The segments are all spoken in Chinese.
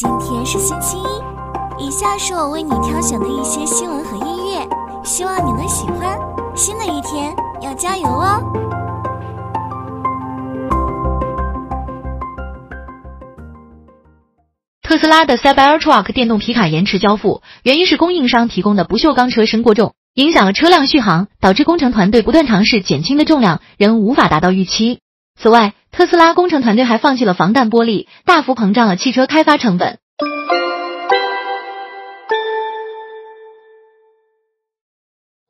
今天是星期一，以下是我为你挑选的一些新闻和音乐，希望你能喜欢。新的一天要加油哦！特斯拉的 Cybertruck 电动皮卡延迟交付，原因是供应商提供的不锈钢车身过重，影响了车辆续航，导致工程团队不断尝试减轻的重量，仍无法达到预期。此外，特斯拉工程团队还放弃了防弹玻璃，大幅膨胀了汽车开发成本。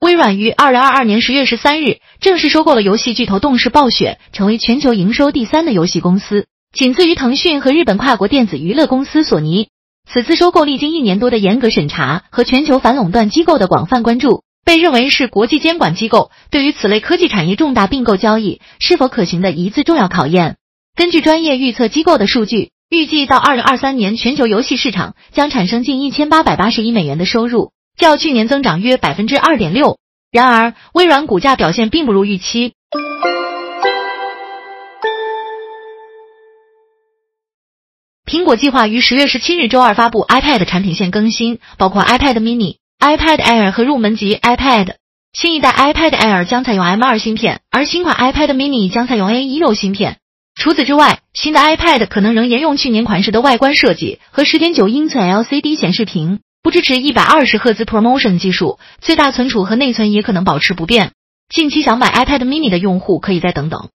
微软于二零二二年十月十三日正式收购了游戏巨头动视暴雪，成为全球营收第三的游戏公司，仅次于腾讯和日本跨国电子娱乐公司索尼。此次收购历经一年多的严格审查和全球反垄断机构的广泛关注。被认为是国际监管机构对于此类科技产业重大并购交易是否可行的一次重要考验。根据专业预测机构的数据，预计到二零二三年，全球游戏市场将产生近一千八百八十亿美元的收入，较去年增长约百分之二点六。然而，微软股价表现并不如预期。苹果计划于十月十七日周二发布 iPad 产品线更新，包括 iPad mini。iPad Air 和入门级 iPad，新一代 iPad Air 将采用 M2 芯片，而新款 iPad mini 将采用 A16 芯片。除此之外，新的 iPad 可能仍沿用去年款式的外观设计和10.9英寸 LCD 显示屏，不支持120赫兹 ProMotion 技术，最大存储和内存也可能保持不变。近期想买 iPad mini 的用户可以再等等。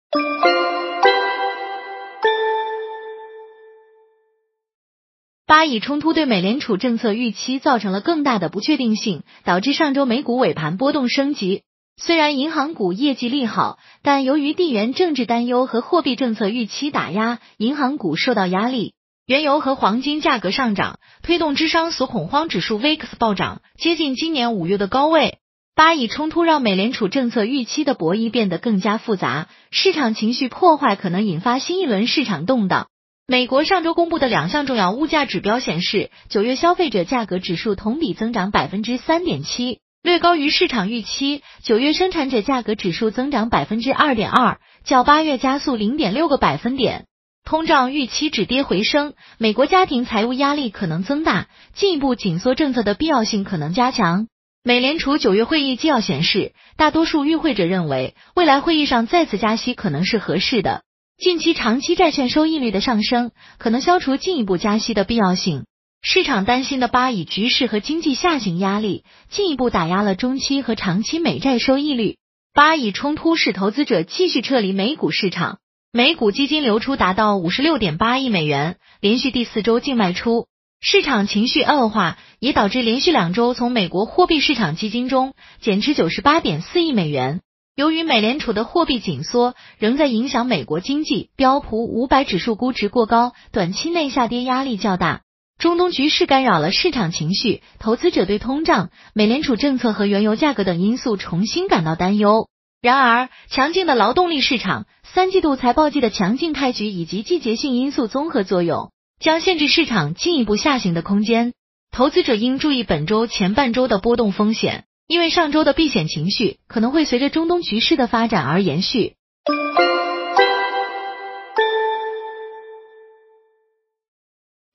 巴以冲突对美联储政策预期造成了更大的不确定性，导致上周美股尾盘波动升级。虽然银行股业绩利好，但由于地缘政治担忧和货币政策预期打压，银行股受到压力。原油和黄金价格上涨，推动芝商所恐慌指数 VIX 暴涨，接近今年五月的高位。巴以冲突让美联储政策预期的博弈变得更加复杂，市场情绪破坏可能引发新一轮市场动荡。美国上周公布的两项重要物价指标显示，九月消费者价格指数同比增长百分之三点七，略高于市场预期。九月生产者价格指数增长百分之二点二，较八月加速零点六个百分点。通胀预期止跌回升，美国家庭财务压力可能增大，进一步紧缩政策的必要性可能加强。美联储九月会议纪要显示，大多数与会者认为，未来会议上再次加息可能是合适的。近期长期债券收益率的上升，可能消除进一步加息的必要性。市场担心的巴以局势和经济下行压力，进一步打压了中期和长期美债收益率。巴以冲突使投资者继续撤离美股市场，美股基金流出达到五十六点八亿美元，连续第四周净卖出。市场情绪恶化，也导致连续两周从美国货币市场基金中减持九十八点四亿美元。由于美联储的货币紧缩仍在影响美国经济，标普五百指数估值过高，短期内下跌压力较大。中东局势干扰了市场情绪，投资者对通胀、美联储政策和原油价格等因素重新感到担忧。然而，强劲的劳动力市场、三季度财报季的强劲开局以及季节性因素综合作用，将限制市场进一步下行的空间。投资者应注意本周前半周的波动风险。因为上周的避险情绪可能会随着中东局势的发展而延续。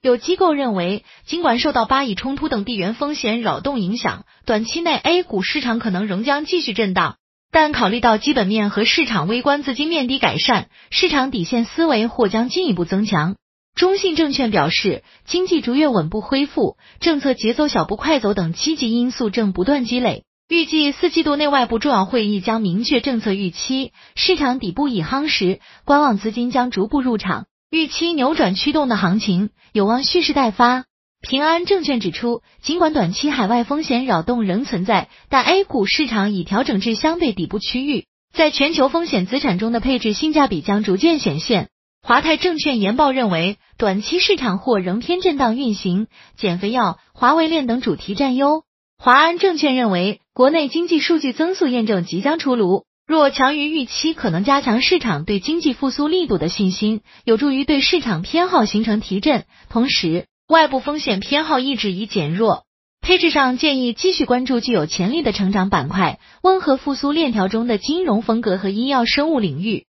有机构认为，尽管受到巴以冲突等地缘风险扰动影响，短期内 A 股市场可能仍将继续震荡。但考虑到基本面和市场微观资金面的改善，市场底线思维或将进一步增强。中信证券表示，经济逐月稳步恢复，政策节奏小步快走等积极因素正不断积累。预计四季度内外部重要会议将明确政策预期，市场底部已夯实，观望资金将逐步入场，预期扭转驱动的行情有望蓄势待发。平安证券指出，尽管短期海外风险扰动仍存在，但 A 股市场已调整至相对底部区域，在全球风险资产中的配置性价比将逐渐显现。华泰证券研报认为，短期市场或仍偏震荡运行，减肥药、华为链等主题占优。华安证券认为，国内经济数据增速验证即将出炉，若强于预期，可能加强市场对经济复苏力度的信心，有助于对市场偏好形成提振。同时，外部风险偏好抑制已减弱，配置上建议继续关注具有潜力的成长板块，温和复苏链条中的金融风格和医药生物领域。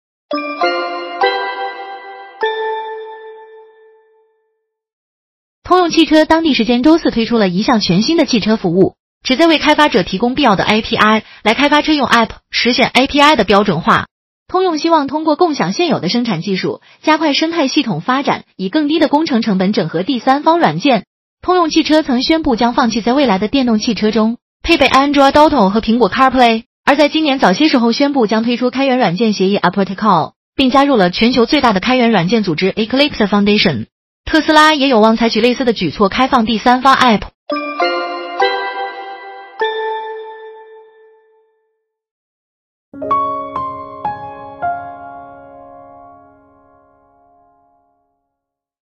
通用汽车当地时间周四推出了一项全新的汽车服务，旨在为开发者提供必要的 API 来开发车用 App，实现 API 的标准化。通用希望通过共享现有的生产技术，加快生态系统发展，以更低的工程成本整合第三方软件。通用汽车曾宣布将放弃在未来的电动汽车中配备 Android Auto 和苹果 CarPlay，而在今年早些时候宣布将推出开源软件协议 a p r t i c a l 并加入了全球最大的开源软件组织 Eclipse Foundation。特斯拉也有望采取类似的举措，开放第三方 App。